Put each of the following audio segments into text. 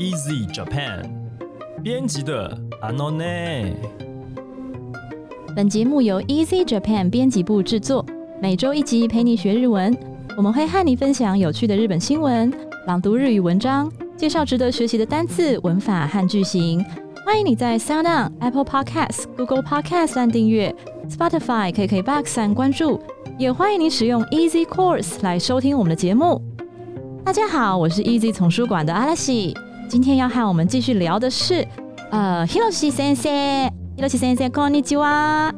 Easy Japan 编辑的 Anone。本节目由 Easy Japan 编辑部制作，每周一集陪你学日文。我们会和你分享有趣的日本新闻、朗读日语文章、介绍值得学习的单词、文法和句型。欢迎你在 Sound、Apple Podcasts、Google Podcasts 按订阅，Spotify、KKBox 按关注，也欢迎你使用 Easy Course 来收听我们的节目。大家好，我是 Easy 丛书馆的阿拉西。今天要和我们继续聊的是，呃，Hiroshi 先生，Hiroshi 先生，こんにちは。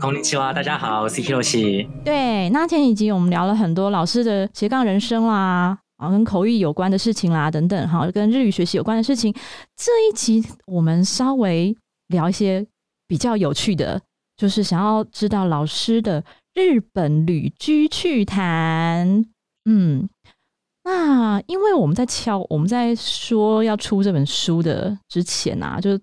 こんにちは，大家好，我是 Hiroshi。对，那前几集我们聊了很多老师的斜杠人生啦，啊，跟口语有关的事情啦，等等，哈，跟日语学习有关的事情。这一集我们稍微聊一些比较有趣的，就是想要知道老师的日本旅居趣谈。嗯。 那因为我们在敲，我们在说要出这本书的之前啊，就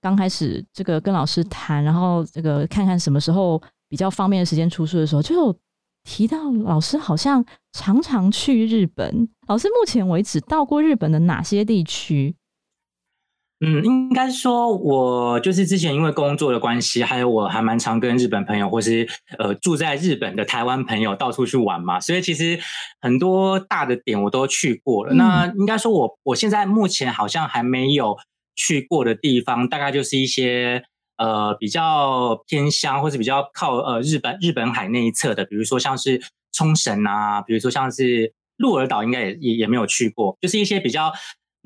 刚开始这个跟老师谈，然后这个看看什么时候比较方便的时间出书的时候，就提到老师好像常常去日本。老师目前为止到过日本的哪些地区？嗯，应该说，我就是之前因为工作的关系，还有我还蛮常跟日本朋友，或是呃住在日本的台湾朋友到处去玩嘛，所以其实很多大的点我都去过了。那应该说，我我现在目前好像还没有去过的地方，大概就是一些呃比较偏乡，或是比较靠呃日本日本海那一侧的，比如说像是冲绳啊，比如说像是鹿儿岛，应该也也也没有去过，就是一些比较。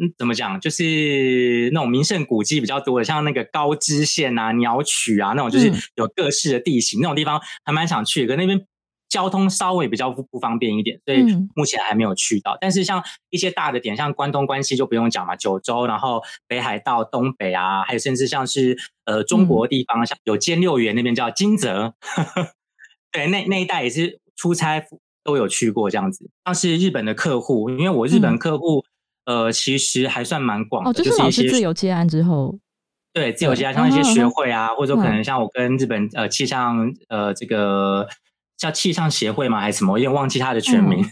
嗯，怎么讲？就是那种名胜古迹比较多的，像那个高知县啊、鸟取啊那种，就是有各式的地形那种地方，还蛮想去。可那边交通稍微比较不不方便一点，所以目前还没有去到。但是像一些大的点，像关东、关西就不用讲嘛，九州，然后北海道、东北啊，还有甚至像是呃中国地方，像有兼六园那边叫金泽，对，那那一带也是出差都有去过这样子。像是日本的客户，因为我日本客户。呃，其实还算蛮广的，就是老师自由接案之后，对自由接案，像一些学会啊，或者说可能像我跟日本呃气象呃这个叫气象协会嘛，还是什么，我有点忘记它的全名，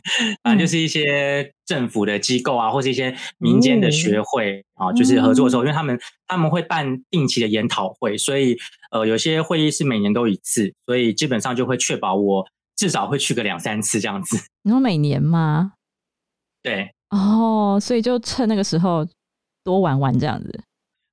反正就是一些政府的机构啊，或是一些民间的学会啊，就是合作的时候，因为他们他们会办定期的研讨会，所以呃有些会议是每年都一次，所以基本上就会确保我至少会去个两三次这样子。你说每年吗？对。哦，所以就趁那个时候多玩玩这样子。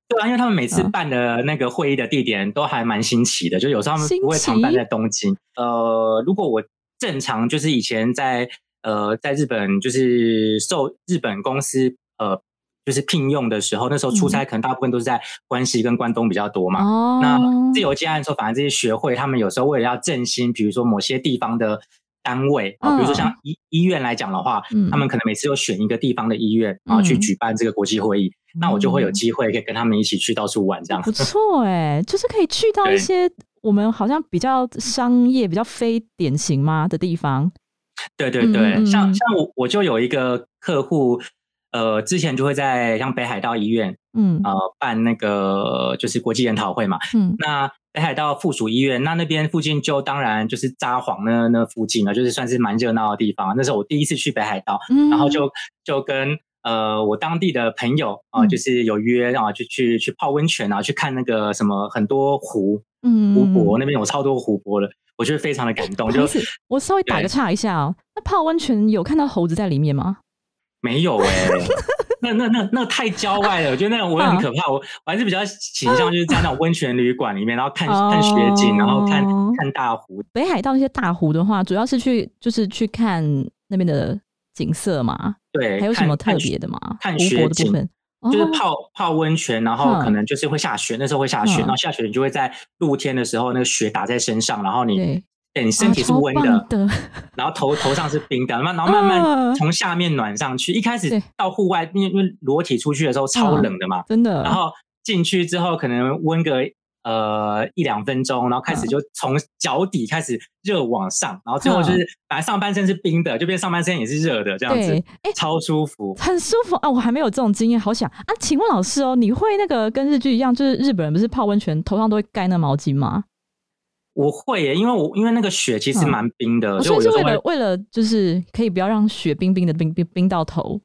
对啊，因为他们每次办的那个会议的地点都还蛮新奇的，就有时候他们不会常办在东京。呃，如果我正常就是以前在呃在日本就是受日本公司呃就是聘用的时候，那时候出差可能大部分都是在关西跟关东比较多嘛。哦。那自由接案的时候，反正这些学会他们有时候为了要振兴，比如说某些地方的。单位啊，比如说像医医院来讲的话，他们可能每次都选一个地方的医院啊去举办这个国际会议，那我就会有机会可以跟他们一起去到处玩，这样不错。哎，就是可以去到一些我们好像比较商业、比较非典型吗？的地方。对对对，像像我我就有一个客户，呃，之前就会在像北海道医院，嗯。呃办那个就是国际研讨会嘛，嗯。那。北海道附属医院，那那边附近就当然就是札幌那那附近了，就是算是蛮热闹的地方。那是我第一次去北海道，然后就就跟呃我当地的朋友啊，就是有约啊，就去去泡温泉啊，去看那个什么很多湖，嗯，湖泊那边有超多湖泊的，我觉得非常的感动。就是我稍微打个岔一下哦，那泡温泉有看到猴子在里面吗？没有哎。那那那那太郊外了，我觉得那种我很可怕。我我还是比较倾向就是在那种温泉旅馆里面，然后看看雪景，然后看看大湖。北海道那些大湖的话，主要是去就是去看那边的景色嘛。对，还有什么特别的吗？看雪景，就是泡泡温泉，然后可能就是会下雪，那时候会下雪，然后下雪你就会在露天的时候，那个雪打在身上，然后你。对你身体是温的，然后头头上是冰的，然后慢慢从下面暖上去。一开始到户外，因为因为裸体出去的时候超冷的嘛，真的。然后进去之后，可能温个呃一两分钟，然后开始就从脚底开始热往上，然后最后就是本来上半身是冰的，就变上半身也是热的，这样子，哎，超舒服，很舒服啊！我还没有这种经验，好想啊！请问老师哦，你会那个跟日剧一样，就是日本人不是泡温泉头上都会盖那毛巾吗？我会耶，因为我因为那个雪其实蛮冰的，所以是为了为了就是可以不要让雪冰冰的冰冰冰到头。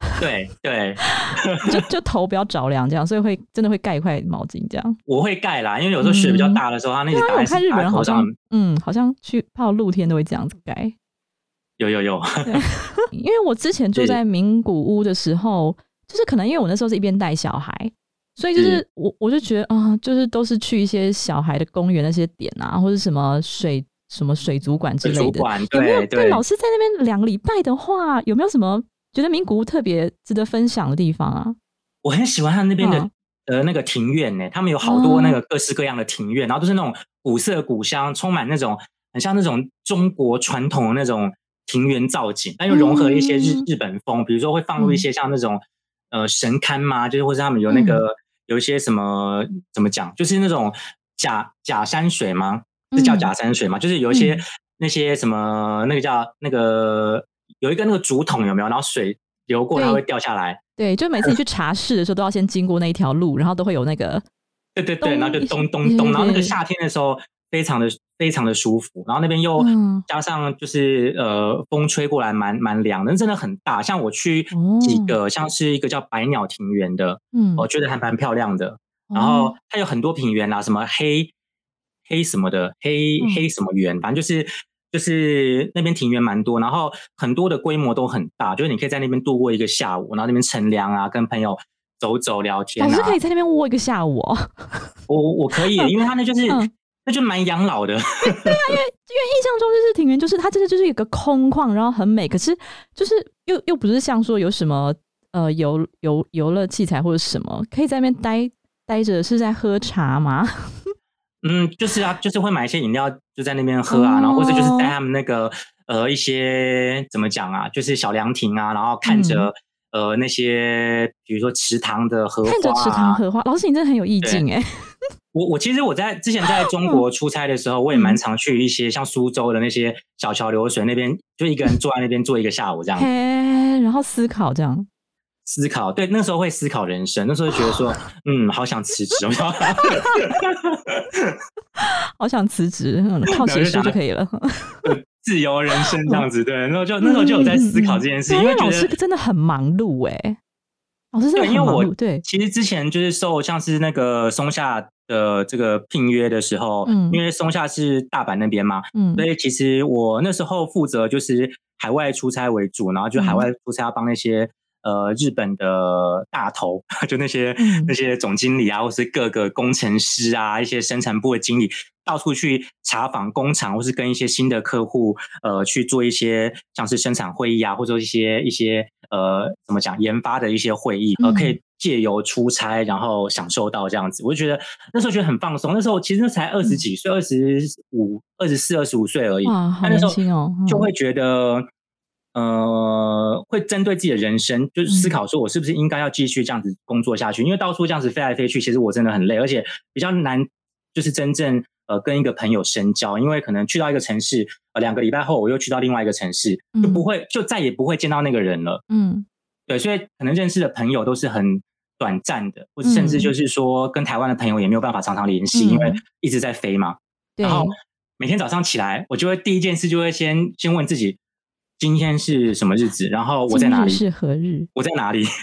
对 对，就就头不要着凉这样，所以会真的会盖一块毛巾这样。我会盖啦，因为有时候雪比较大的时候，它那个打在对啊我看日本人好像嗯，好像去泡露天都会这样子盖。有有有，因为我之前住在名古屋的时候，就是可能因为我那时候是一边带小孩，所以就是是我我就觉得啊、就是都是去一些小孩的公园那些点啊，或者什么水什么水族馆之类的。有没有？对对老师在那边两个礼拜的话，有没有什么觉得名古屋特别值得分享的地方啊？我很喜欢他那边的、嗯呃那个庭院呢，他们有好多那个各式各样的庭院，然后都是那种古色古香，充满那种很像那种中国传统的那种庭园造景，但又融合一些日、嗯日本风，比如说会放入一些像那种、呃神龛嘛，就是或者他们有那个、嗯有一些什么怎么讲，就是那种假假山水吗？是叫嗯假山水吗？就是有一些、嗯那些什么那个叫那个有一个那个竹筒有没有？然后水流过它会掉下来。对，就每次你去茶室的时候，都要先经过那一条路，然后都会有那个对对对，然后就咚咚咚，然后那个夏天的时候非常的非常的舒服，然后那边又嗯加上就是呃风吹过来蛮蛮凉的，真的很大。像我去几哦个像是一个叫百鸟庭园的，嗯，我觉得还蛮漂亮的。然哦后它有很多庭园啦，什么黑黑什么的，黑嗯黑什么园，反正就是就是那边庭园蛮多，然后很多的规模都很大，就是你可以在那边度过一个下午，然后那边乘凉啊，跟朋友走走聊天啊。老师可以在那边窝一个下午哦。我我可以，因为他那就是、嗯那就蛮养老的。对啊因为因为印象中就是庭园，就是它真的就是一个空旷，然后很美，可是就是又又不是像说有什么呃游游游乐器材或者什么，可以在那边待待着，是在喝茶吗？嗯，就是啊，就是会买一些饮料，就在那边喝啊，然后或者就是在他们那个呃一些怎么讲啊，就是小凉亭啊，然后看着、呃那些比如说池塘的荷花、啊，看着池塘荷花，老师你真的很有意境哎。我我其实我在之前在中国 出差的时候，我也蛮常去一些像苏州的那些小桥流水那边，就一个人坐在那边坐一个下午这样嘿，然后思考这样，思考。对，那时候会思考人生，那时候就觉得说，嗯，好想辞职，好想辞职，嗯靠写书就可以了。自由人生这样子。对，那时候就那时候就有在思考这件事，对啊因为觉得师真的很忙碌哎，老师真的对，因为我很忙碌，对，其实之前就是受像是那个松下的这个聘约的时候，嗯。因为松下是大阪那边嘛，嗯。所以其实我那时候负责就是海外出差为主，然后就海嗯。外出差要帮那些、呃日本的大头，就那些、嗯。那些总经理啊，或是各个工程师啊，一些生产部的经理，到处去查访工厂，或是跟一些新的客户呃去做一些像是生产会议啊，或者一些一些呃怎么讲研发的一些会议，呃嗯可以借由出差然后享受到这样子，我就觉得那时候觉得很放松。那时候其实才二十几岁，二十五、二十四、二十五岁而已，嗯哇，那那时候就会觉得。呃，会针对自己的人生，就是思嗯考说，我是不是应该要继续这样子工作下去？因为到处这样子飞来飞去，其实我真的很累，而且比较难，就是真正呃跟一个朋友深交。因为可能去到一个城市，呃两个礼拜后我又去到另外一个城市，就不会就再也不会见到那个人了。嗯对，所以可能认识的朋友都是很短暂的，或者甚至嗯就是说跟台湾的朋友也没有办法常常联系，因为嗯一直在飞嘛。然，后每天早上起来，我就会第一件事就会先先问自己，今天是什么日子？然后我在哪里？是何日？我在哪里？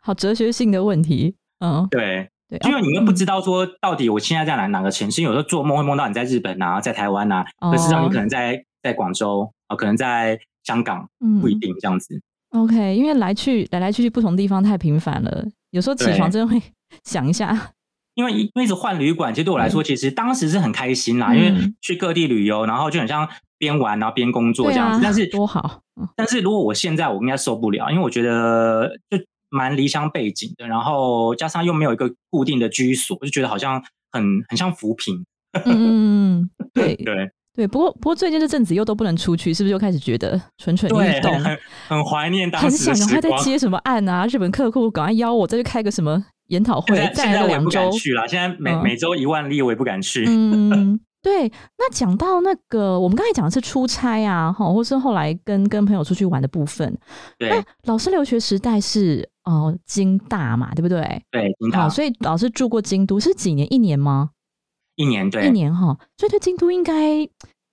好哲学性的问题，嗯，对，对，因为你们不嗯知道说到底我现在在哪哪个城市，有时候做梦会梦到你在日本啊，在台湾啊，可是让你哦可能在在广州啊，可能在香港，嗯不一定这样子。OK，因为来去来来去去不同地方太频繁了，有时候起床真的会 想一下，因为因为一直换旅馆，其实对我来说，其实当时是很开心啦，因为嗯。去各地旅游，然后就很像边玩然后边工作这样子。但是多好，嗯。但是如果我现在我应该受不了，因为我觉得就蛮离乡背景的，然后加上又没有一个固定的居所，我就觉得好像很很像浮萍。嗯嗯嗯嗯，对 对对，不过不过最近这阵子又都不能出去，是不是又开始觉得蠢蠢欲对，动很？很很怀念当很时的想赶快时光。再接什么案啊？日本客户赶快邀我再去开个什么研讨会现在，再现在我也来两周不敢。去了，现在每、嗯每周一万例我也不敢去。嗯，对。那讲到那个，我们刚才讲的是出差啊，哈，或是后来跟跟朋友出去玩的部分。对那老师留学时代是哦京大嘛，对不对？对，听好，到所以老师住过京都是几年？一年吗？一年对一年哈，所以对京都应该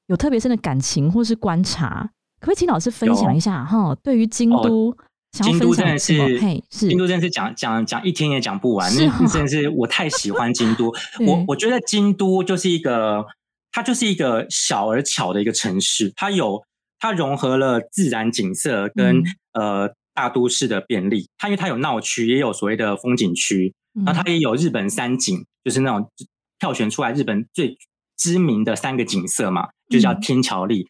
有特别深的感情或是观察。可不可以请老师分享一下哈？对于京都，京都真的是，京都真的是讲讲讲一天也讲不完，是那真的是我太喜欢京都。我我觉得京都就是一个，它就是一个小而巧的一个城市，它有它融合了自然景色跟呃大都市的便利。它因为它有闹区，也有所谓的风景区，然后它也有日本三景，就是那种票选出来日本最知名的三个景色嘛，就叫天桥立。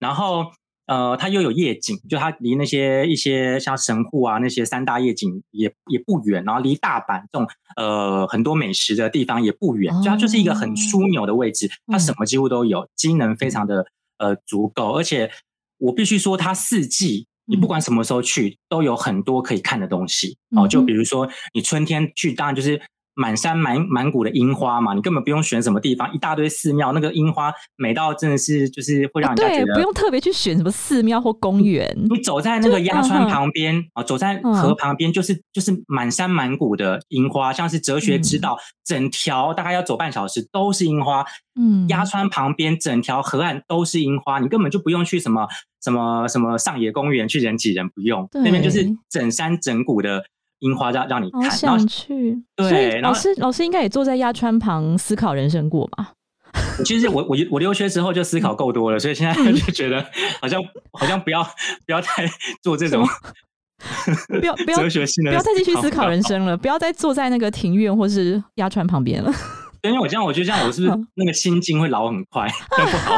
然后，呃，它又有夜景，就它离那些一些像神户啊那些三大夜景也也不远，然后离大阪这种呃很多美食的地方也不远，就它就是一个很枢纽的位置，它什么几乎都有，机能非常的呃足够，而且我必须说，它四季你不管什么时候去都有很多可以看的东西。哦，就比如说你春天去，当然就是。满山满满谷的樱花嘛，你根本不用选什么地方，一大堆寺庙，那个樱花美到真的是就是会让人家觉得不用特别去选什么寺庙或公园。你走在那个鸭川旁边啊，走在河旁边，就是就是满山满谷的樱花，像是哲学之道，整条大概要走半小时都是樱花。嗯，鸭川旁边整条河岸都是樱花，你根本就不用去什么什么什么上野公园去人挤人，不用那边就是整山整谷的。樱花让让你看，想去。对，老师老师应该也坐在鸭川旁思考人生过吧？其实我我我留学之后就思考够多了，所以现在就觉得好像 好像不要不要太做这种 不要不要哲学性的，不要再继续思考人生了，不要再坐在那个庭院或是鸭川旁边了。因为我这样，我觉得这样，我是不是那个心境会老很快？不好。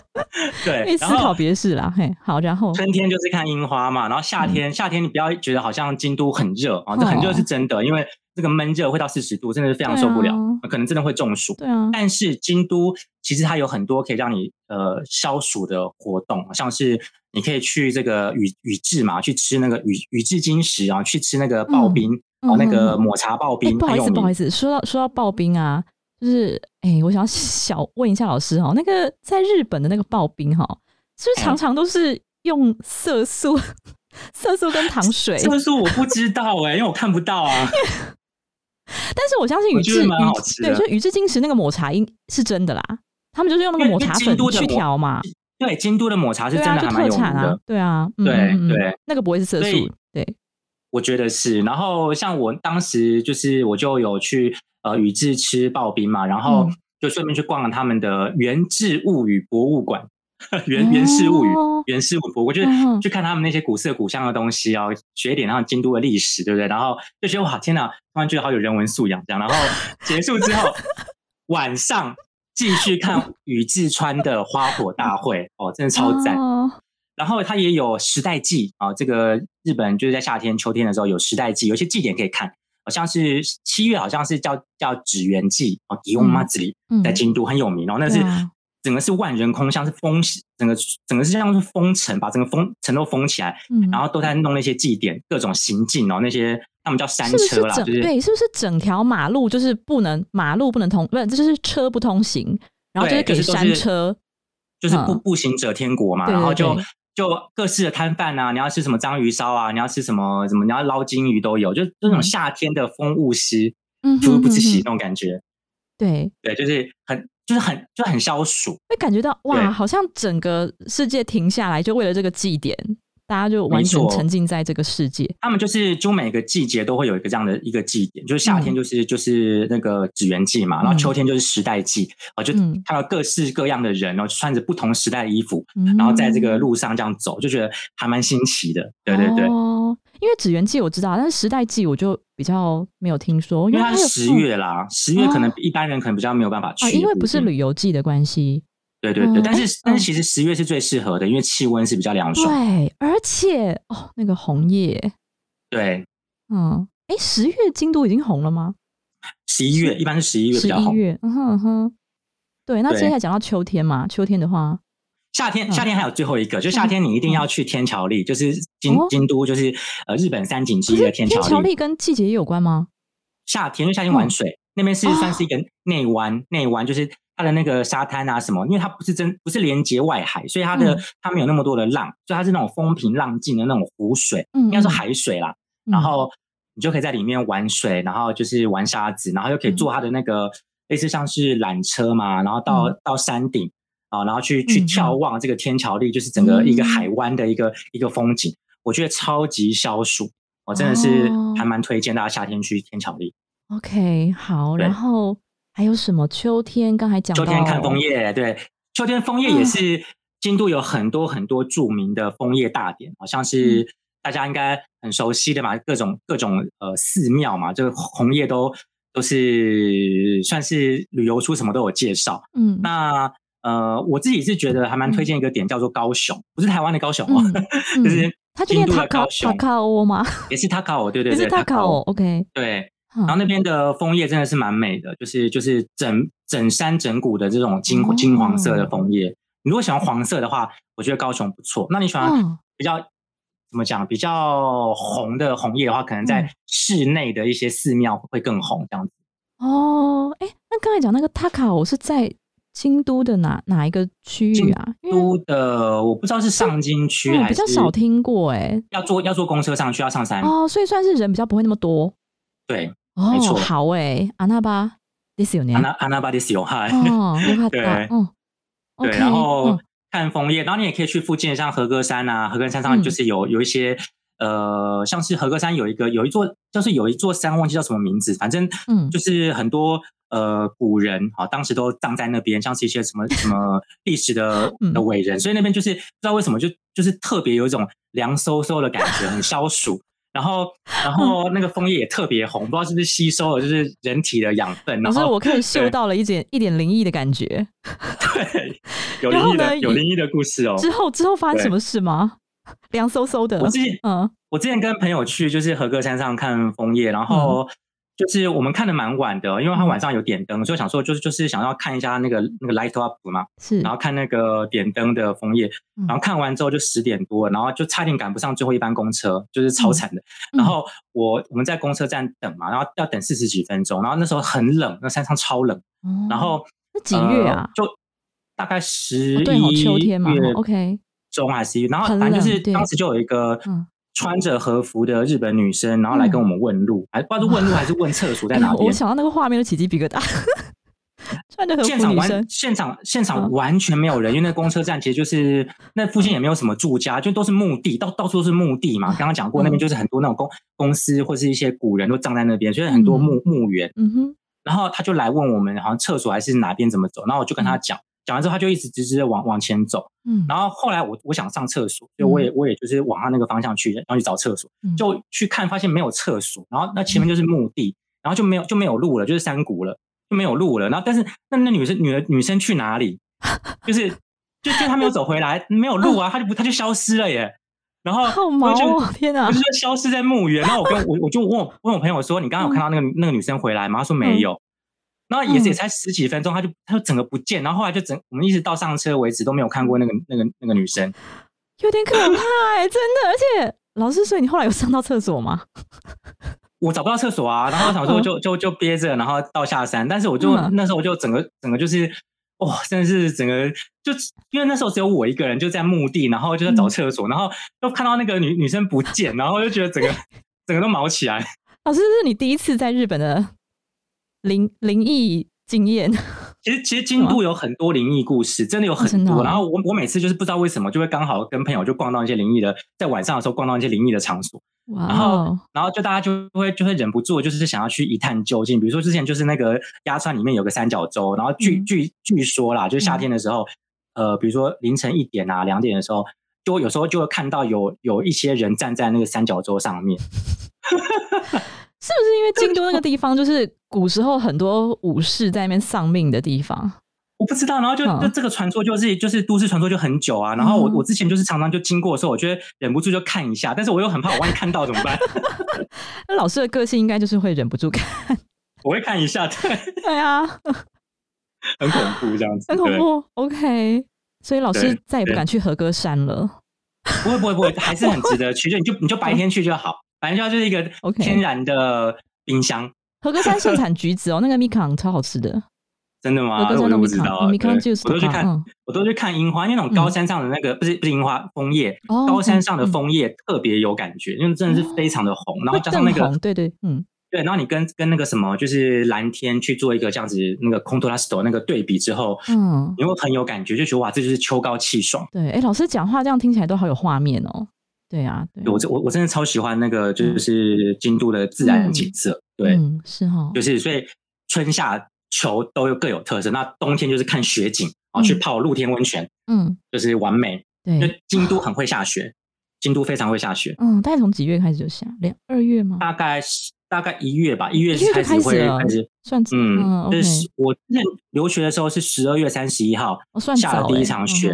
对，思考别事啦。嘿，好，然后春天就是看樱花嘛，然后夏天，夏天你不要觉得好像京都很热啊，这很热是真的，因为这个闷热会到四十度，真的是非常受不了，可能真的会中暑。对啊，但是京都其实它有很多可以让你呃消暑的活动，像是你可以去这个宇宇治嘛，去吃那个宇宇治金石啊，去吃那个刨冰哦，那个抹茶刨冰。不好意思，不好意思，说到说到刨冰啊。就是哎，我想小问一下老师哈，那个在日本的那个刨冰哈，是不是常常都是用色素、色素跟糖水？色素我不知道哎，因为我看不到啊。但是我相信宇治宇对，就宇治金石那个抹茶应是真的啦，他们就是用那个抹茶粉去调嘛。对，京都的抹茶是真的还蛮有名的。对啊，对对，那个不会是色素。对，我觉得是。然后像我当时就是我就有去。呃，宇治吃刨冰嘛，然后就顺便去逛了他们的原治物语博物馆，原原氏物语原氏物博，我就是去看他们那些古色古香的东西哦，学一点那京都的历史，对不对？然后就觉得哇，天哪，突然觉得好有人文素养这样。然后结束之后，晚上继续看宇治川的花火大会，哦，真的超赞。然后它也有时代祭啊，这个日本就是在夏天、秋天的时候有时代祭，有些祭典可以看。好像是七月，好像是叫叫纸鸢祭哦，迪翁妈子里在京都很有名哦。那是整个是万人空巷，是封整个整个是像是封城，把整个封城都封起来，然后都在弄那些祭典，各种行进哦。那些他们叫山车啦，就是对，是不是整条马路就是不能马路不能通，不是，这就是车不通行，然后就是给山车，就是步步行者天国嘛，然后就。就各式的摊贩啊，你要吃什么章鱼烧啊，你要吃什么什么，你要捞金鱼都有，就那种夏天的风物诗，嗯，不不洗那种感觉，对。对，就是很就是很就很消暑，会感觉到哇，好像整个世界停下来，就为了这个祭典。大家就完全沉浸在这个世界。他们就是就每个季节都会有一个这样的一个祭典，就是夏天就是就是那个纸鸢祭嘛，然后秋天就是时代祭啊，就看到各式各样的人然后，穿着不同时代的衣服，然后在这个路上这样走，就觉得还蛮新奇的。对对对，哦，因为纸鸢祭我知道，但是时代祭我就比较没有听说，因为它是十月啦，十月可能一般人可能比较没有办法去，因为不是旅游季的关系。对对对，但是但是其实十月是最适合的，因为气温是比较凉爽。对，而且哦，那个红叶，对，嗯，哎，十月京都已经红了吗？十一月一般是十一月比较红。十一月，嗯哼哼。对，那接下来讲到秋天嘛，秋天的话，夏天夏天还有最后一个，就夏天你一定要去天桥立，就是京京都，就是呃日本三景之一的天桥立。跟季节有关吗？夏天就夏天玩水，那边是算是一个内湾，内湾就是。它的那个沙滩啊什么，因为它不是真不是连接外海，所以它的它没有那么多的浪，所以它是那种风平浪静的那种湖水，应该说海水啦。然后你就可以在里面玩水，然后就是玩沙子，然后又可以坐它的那个类似像是缆车嘛，然后到到山顶，啊，然后去去嗯眺望这个天桥立，就是整个一个海湾的一个一个风景，我觉得超级消暑，我真的是哦还蛮推荐大家夏天去天桥立。OK，好，然后还有什么？秋天刚才讲到秋天看枫叶，对，秋天枫叶也是京都有很多很多著名的枫叶大典，好像是大家应该很熟悉的嘛，各种各种呃寺庙嘛，这个红叶都都是算是旅游书什么都有介绍。嗯，那呃，我自己是觉得还蛮推荐一个点，叫做高雄，不是台湾的高雄哦，嗯就是嗯它就念京都塔卡塔的高雄，卡欧吗？也是塔卡欧，对对对，也是塔卡欧，OK。对。然然后那边的枫叶真的是蛮美的，就是就是整整山整谷的这种金金黄色的枫叶。你如果喜欢黄色的话，我觉得高雄不错。那你喜欢哦比较怎么讲比较红的红叶的话，可能嗯在室内的一些寺庙会更红这样子。哦，哎，那刚才讲那个塔卡我是在京都的哪哪一个区域啊？京都的我不知道是上京区嗯还是比较少听过哎。要坐要坐公车上去，要上山。哦，所以算是人比较不会那么多。对，哦没，错好哎，阿那巴ですよね安。娜安娜巴迪斯有害。哦，よかっ对た。嗯对， ，OK，然后嗯看枫叶，然后你也可以去附近的像和歌山啊，和歌山上嗯就是有、有一些呃，像是和歌山有一个有一座，就是有一座山忘记叫什么名字，反正嗯就是很多呃古人啊，当时都葬在那边，像是一些什么什么历史的嗯的伟人，所以那边就是不知道为什么就就是特别有一种凉飕飕的感觉，很消暑。 然后，然后那个枫叶也特别红，不知道是不是吸收了就是人体的养分，然后可是我可以嗅到了一点一点灵异的感觉。对有灵异的有也灵异的故事哦。之后之后发生什么事吗？凉飕飕的我。之前嗯我之前跟朋友去就是和歌山上看枫叶，然后就是我们看的蛮晚的，因为他晚上有点灯，所以想说就是就是想要看一下那个那个 light up 嘛，是。然后看那个点灯的枫叶，嗯。然后看完之后就十点多，然后就差点赶不上最后一班公车，就是超惨的。嗯。然后我我们在公车站等嘛，然后要等四十几分钟，然后那时候很冷，那山上超冷，哦。然后那几月啊呃就大概十一秋天嘛，OK。中还是然后反正就是当时就有一个嗯穿着和服的日本女生，然后来跟我们问路，还不知道是问路还是问厕所在哪边。哎我。想到那个画面都起鸡皮疙瘩，穿着和现场完服女生，现场现场嗯。完全没有人，因为那公车站其实就是那附近也没有什么住家，就都是墓地，到到处都是墓地嘛。刚刚讲过，那边就是很多那种公公司或是一些古人都葬在那边，所以很多墓墓园。嗯哼，然后他就来问我们，好像厕所还是哪边怎么走，然后我就跟他讲，讲完之后他就一直直直的往往前走。嗯，然后后来我我想上厕所，所以我也我也就是往他那个方向去，然后去找厕所，嗯就去看发现没有厕所，然后那前面就是墓地，然后就没有就没有路了，就是山谷了，就没有路了。然后但是那那女生女的女生去哪里？就是就就她没有走回来，没有路啊，她就不她就消失了耶。然后我就哦，天哪我就！说消失在墓园，然后我跟我我就问我问我朋友说，你刚刚有看到那个那个女生回来吗？他说没有。然后也也才十几分钟，他就他就整个不见，然后后来就整我们一直到上车为止都没有看过那个那个那个女生。有点可怕哎，真的，而且老师，所以你后来有上到厕所吗？我找不到厕所啊，然后我想说嗯就就就憋着，然后到下山，但是我就、嗯那时候我就整个整个就是哇、真的是整个就因为那时候只有我一个人就在墓地，然后就在找厕所，然后又看到那个女女生不见，然后就觉得整个 整个都毛起来。老师，这是你第一次在日本的灵灵异经验，其实其实京都有很多灵异故事，真的有很多。然后我我每次就是不知道为什么，就会刚好跟朋友就逛到一些灵异的，在晚上的时候逛到一些灵异的场所。哇然后哦，然后就大家就会就会忍不住，就是想要去一探究竟。比如说之前就是那个鸭川里面有个三角洲，然后据、嗯据据说啦，就是夏天的时候，呃，比如说凌晨一点啊、两点的时候，就有时候就会看到有有一些人站在那个三角洲上面。是不是因为京都那个地方就是古时候很多武士在那边丧命的地方？我不知道，然后就嗯就这个传说就是就是都市传说就很久啊。然后我嗯我之前就是常常就经过的时候，我觉得忍不住就看一下，但是我又很怕我万一看到怎么办？那老师的个性应该就是会忍不住看，我会看一下，对，对啊，很恐怖这样子，很恐怖。OK，所以老师再也不敢去和歌山了。不会不会不会，还是很值得去。就你就你就白天去就好，反正就就是一个 OK 天然的冰箱。合歌山盛产橘子哦，那个米康超好吃的。真的吗？和歌山我都不知道啊。蜜康对 juice 我都去看，嗯我都去看樱花，因为那种高山上的那个不是不是樱花枫叶，哦高山上的嗯枫叶特别有感觉，因为真的是非常的红，然后加上那个对对，嗯，对，然后你跟跟那个什么，就是蓝天去做一个这样子那个 contrast 那个对比之后，嗯，你会很有感觉，就觉得哇，这就是秋高气爽。对，哎，老师讲话这样听起来都好有画面哦。对啊，对我我我真的超喜欢那个就是京都的自然景色。对，嗯，是哈，就是所以春夏秋都有各有特色。那冬天就是看雪景啊，去泡露天温泉，嗯，就是完美。对，因为京都很会下雪，京都非常会下雪。嗯，大概从几月开始就下？两二月吗？大概大概一月吧，一月开始会开始算嗯，就是我那留学的时候是十二月三十一号下了第一场雪，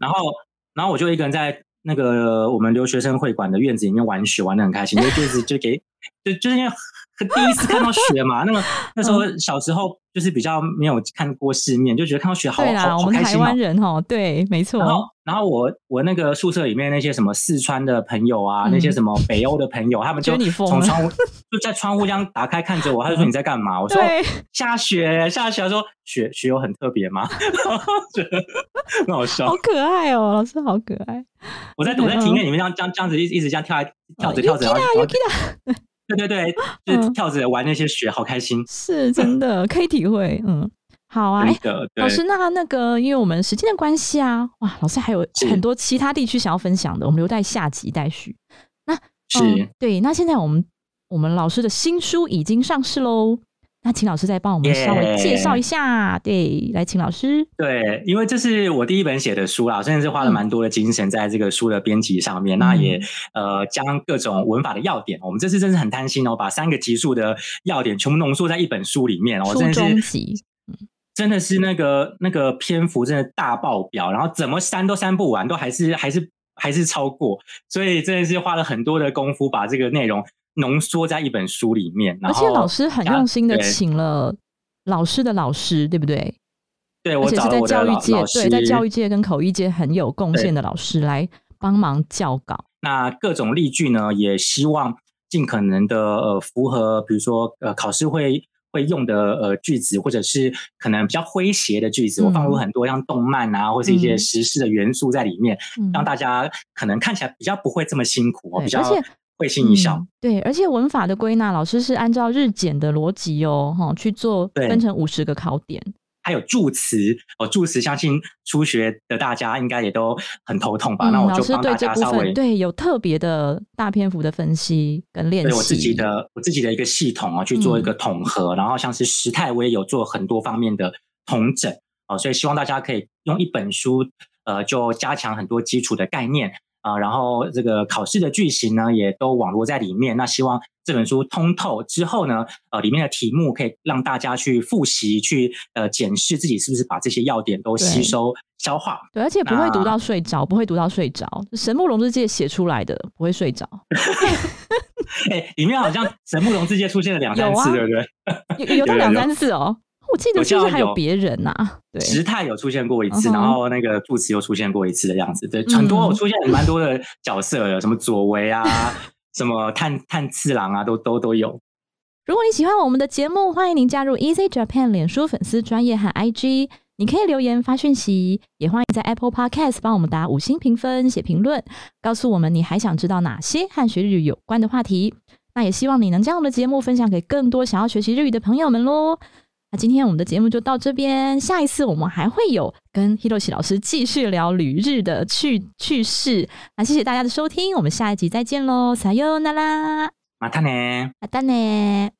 然后然后我就一个人在。那个我们留学生会馆的院子里面玩雪玩的很开心，因为就是就给就就是因为第一次看到雪嘛，那个那时候小时候就是比较没有看过世面，就觉得看到雪好好好开心嘛。台湾人哦，对，没错。然后然后我我那个宿舍里面那些什么四川的朋友啊，那些什么北欧的朋友，他们就从窗户就在窗户这样打开看着我，他就说你在干嘛？我说下雪下雪。他说雪雪有很特别吗？觉得很好笑，好可爱哦，老师好可爱。我在我在庭院里面这样这样这样子一一直这样跳来跳着跳着，然后对对对，就是跳着玩那些雪，好开心。是真的可以体会，嗯，好啊。老师，那那个，因为我们时间的关系啊，哇，老师还有很多其他地区想要分享的，我们留待下集待续。那是对，那现在我们我们老师的新书已经上市喽。那请老师再帮我们稍微介绍一下，对，来请老师。对，因为这是我第一本写的书啦，真的是花了蛮多的精神在这个书的编辑上面。那也呃，将各种文法的要点，我们这次真是很贪心哦，把三个级数的要点全部浓缩在一本书里面哦，真的是，真的是那个那个篇幅真的大爆表，然后怎么删都删不完，都还是还是还是超过，所以真的是花了很多的功夫把这个内容。浓缩在一本书里面，而且老师很用心的请了老师的老师，对不对？对，而且是在教育界，对，在教育界跟口译界很有贡献的老师来帮忙校稿。那各种例句呢，也希望尽可能的呃符合，比如说呃考试会会用的呃句子，或者是可能比较诙谐的句子，我放入很多像动漫啊，或是一些时事的元素在里面，让大家可能看起来比较不会这么辛苦哦，比较。会心一笑，对，而且文法的归纳，老师是按照日检的逻辑哦，哈，去做分成五十个考点，还有助词哦，助词，相信初学的大家应该也都很头痛吧？那我就帮大家稍微对有特别的大篇幅的分析跟练习，我自己的我自己的一个系统啊，去做一个统合，然后像是时态，我也有做很多方面的统整哦，所以希望大家可以用一本书，呃，就加强很多基础的概念。啊，然后这个考试的句型呢，也都网络在里面。那希望这本书通透之后呢，呃，里面的题目可以让大家去复习，去呃检视自己是不是把这些要点都吸收消化。对，而且不会读到睡着，不会读到睡着。神木龙之介写出来的不会睡着。哎，里面好像神木龙之介出现了两三次，对不对？有有到两三次哦。我记得是不是还有别人呐？对，时态有出现过一次，然后那个副词又出现过一次的样子。对，很多我出现蛮多的角色的，什么左为啊，什么探探次郎啊，都都都有。如果你喜欢我们的节目，欢迎您加入 Easy Japan 脸书粉丝专业和 IG，你可以留言发讯息，也欢迎在 Apple Podcast 帮我们打五星评分、写评论，告诉我们你还想知道哪些和学日语有关的话题。那也希望你能将我们的节目分享给更多想要学习日语的朋友们喽。那今天我们的节目就到这边，下一次我们还会有跟 Hiroshi 老师继续聊旅日的趣趣事。那谢谢大家的收听，我们下一集再见喽，撒哟那拉，马达呢，马达呢。